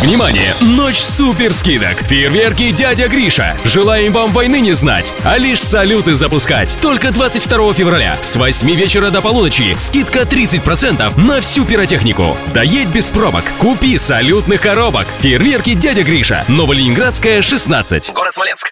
Внимание! Ночь супер скидок! Фейерверки «Дядя Гриша». Желаем вам войны не знать, а лишь салюты запускать. Только 22 февраля с 8 вечера до полуночи скидка 30% на всю пиротехнику. Доедь без пробок. Купи салютных коробок. Фейерверки «Дядя Гриша». Новоленинградская, 16. Город Смоленск.